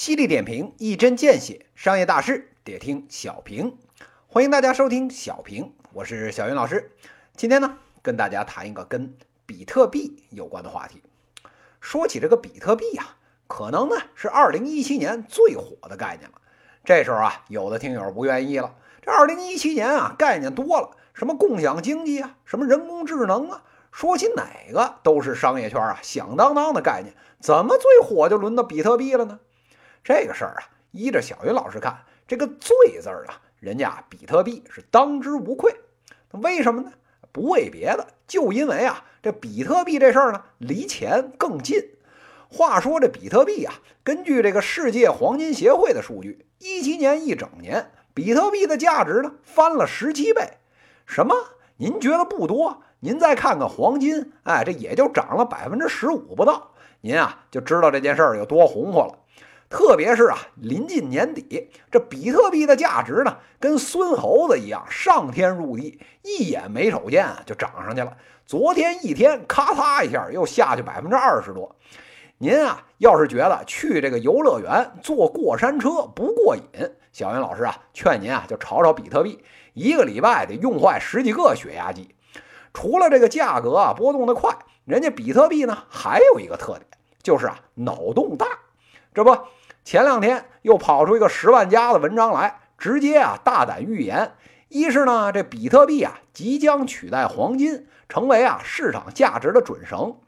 犀利点评，一针见血，商业大事得听小平。欢迎大家收听小平，我是小云老师。今天呢，跟大家谈一个跟比特币有关的话题。说起这个比特币呀，可能呢是2017年最火的概念了。这时候啊，有的听友不愿意了。这2017年啊，概念多了，什么共享经济啊，什么人工智能啊，说起哪个都是商业圈啊响当当的概念。怎么最火就轮到比特币了呢？这个事儿啊，依着小云老师看，这个“最”字儿啊，人家比特币是当之无愧。为什么呢？不为别的，就因为啊，这比特币这事儿呢，离钱更近。话说这比特币啊，根据这个世界黄金协会的数据，一七年一整年，比特币的价值呢翻了十七倍。什么？您觉得不多？您再看看黄金，哎，这也就涨了百分之十五不到。您啊，就知道这件事儿有多红火了。特别是啊，临近年底，这比特币的价值呢，跟孙猴子一样上天入地，一眼没瞅见啊就涨上去了。昨天一天，咔嚓一下又下去百分之二十多。您啊，要是觉得去这个游乐园坐过山车不过瘾，小云老师啊，劝您啊，就炒炒比特币，一个礼拜得用坏十几个血压计。除了这个价格啊波动的快，人家比特币呢还有一个特点，就是啊脑洞大。这不。前两天又跑出一个十万加的文章来，直接啊大胆预言：一是呢这比特币啊即将取代黄金，成为啊市场价值的准绳；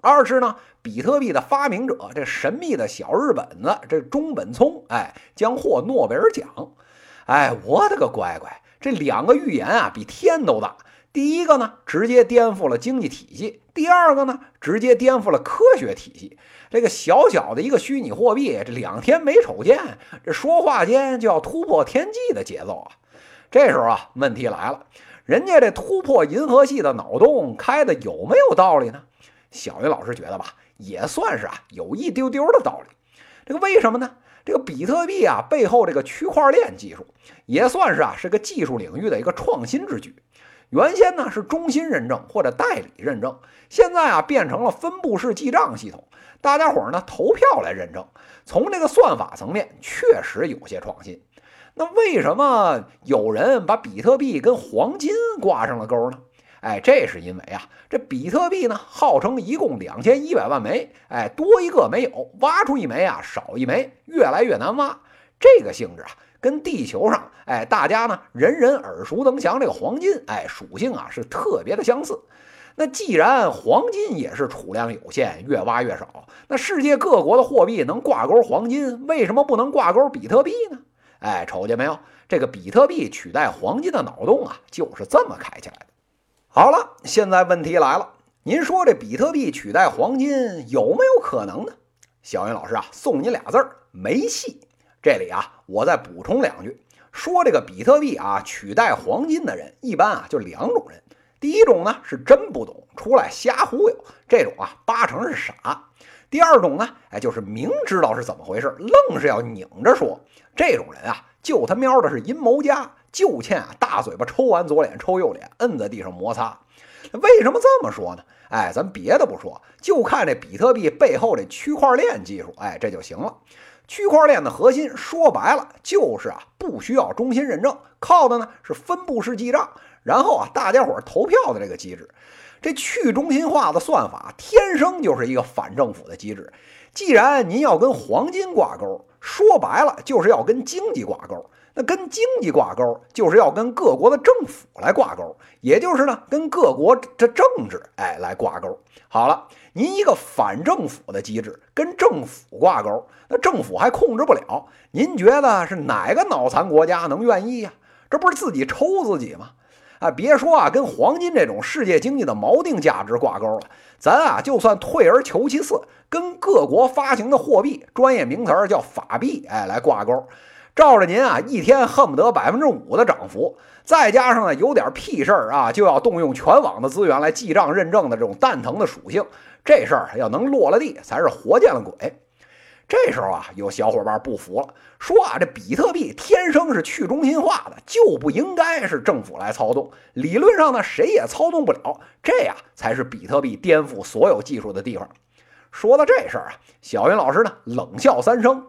二是呢比特币的发明者这神秘的小日本子这中本聪，哎将获诺贝尔奖。哎，我的个乖乖，这两个预言啊比天都大。第一个呢直接颠覆了经济体系，第二个呢直接颠覆了科学体系。这个小小的一个虚拟货币，这两天没瞅见，这说话间就要突破天际的节奏啊！这时候啊，问题来了，人家这突破银河系的脑洞开的有没有道理呢？小云老师觉得吧，也算是啊，有一丢丢的道理。这个为什么呢？这个比特币啊，背后这个区块链技术，也算是啊，是个技术领域的一个创新之举。原先呢是中心认证或者代理认证，现在啊变成了分布式记账系统。大家伙儿呢投票来认证，从这个算法层面确实有些创新。那为什么有人把比特币跟黄金挂上了钩呢？哎，这是因为啊，这比特币呢号称一共两千一百万枚，哎，多一个没有，挖出一枚啊少一枚，越来越难挖。这个性质啊，跟地球上哎大家呢人人耳熟能详这个黄金哎属性啊是特别的相似。那既然黄金也是储量有限，越挖越少，那世界各国的货币能挂钩黄金，为什么不能挂钩比特币呢？哎，瞅见没有，这个比特币取代黄金的脑洞啊，就是这么开起来的。好了，现在问题来了，您说这比特币取代黄金有没有可能呢？小云老师啊，送您俩字儿：没戏。这里啊，我再补充两句，说这个比特币啊取代黄金的人，一般啊就两种人。第一种呢是真不懂，出来瞎忽悠，这种啊八成是傻。第二种呢，哎，就是明知道是怎么回事，愣是要拧着说。这种人啊，就他喵的是阴谋家，就欠啊大嘴巴抽完左脸抽右脸，摁在地上摩擦。为什么这么说呢？哎，咱别的不说，就看这比特币背后这区块链技术，哎，这就行了。区块链的核心说白了就是啊，不需要中心认证，靠的呢是分布式记账。然后啊，大家伙投票的这个机制，这去中心化的算法天生就是一个反政府的机制。既然您要跟黄金挂钩，说白了就是要跟经济挂钩。那跟经济挂钩，就是要跟各国的政府来挂钩，也就是呢，跟各国这政治哎来挂钩。好了，您一个反政府的机制跟政府挂钩，那政府还控制不了。您觉得是哪个脑残国家能愿意呀？这不是自己抽自己吗？啊，别说啊，跟黄金这种世界经济的锚定价值挂钩了，咱啊就算退而求其次，跟各国发行的货币，专业名词儿叫法币，哎，来挂钩，照着您啊，一天恨不得百分之五的涨幅，再加上呢有点屁事儿啊，就要动用全网的资源来记账认证的这种蛋疼的属性，这事儿要能落了地，才是活见了鬼。这时候啊，有小伙伴不服了，说啊，这比特币天生是去中心化的，就不应该是政府来操纵。理论上呢，谁也操纵不了，这呀才是比特币颠覆所有技术的地方。说到这事儿啊，小云老师呢冷笑三声：“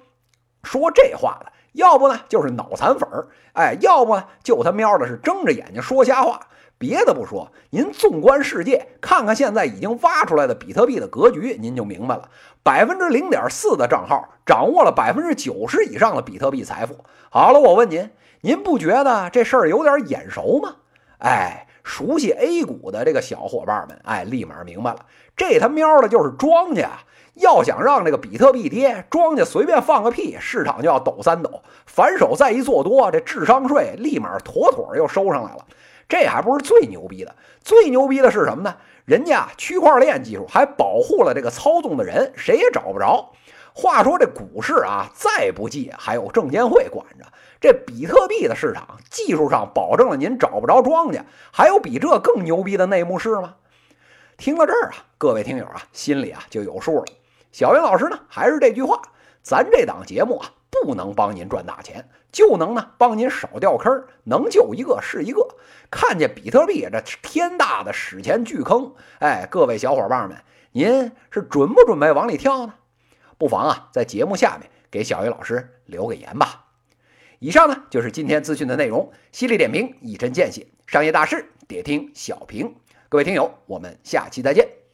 说这话的，要不呢就是脑残粉儿，哎，要不呢就他喵的是睁着眼睛说瞎话。别的不说，您纵观世界，看看现在已经挖出来的比特币的格局，您就明白了。百分之零点四的账号掌握了百分之九十以上的比特币财富。好了，我问您，您不觉得这事儿有点眼熟吗？哎，熟悉 A 股的这个小伙伴们，哎，立马明白了，这他喵的就是庄家。要想让这个比特币跌，庄家随便放个屁，市场就要抖三抖。反手再一做多，这智商税立马妥妥又收上来了。这还不是最牛逼的，最牛逼的是什么呢？人家区块链技术还保护了这个操纵的人，谁也找不着。话说这股市啊，再不济还有证监会管着。这比特币的市场技术上保证了您找不着庄家，还有比这更牛逼的内幕事吗？听到这儿啊，各位听友啊，心里啊就有数了。小云老师呢，还是这句话，咱这档节目啊，不能帮您赚大钱，就能呢帮您少掉坑，能救一个是一个。看见比特币这天大的史前巨坑，哎，各位小伙伴们，您是准不准备往里跳呢？不妨啊，在节目下面给小云老师留个言吧。以上呢就是今天资讯的内容，犀利点评，一针见血，商业大事，得听小平。各位听友，我们下期再见。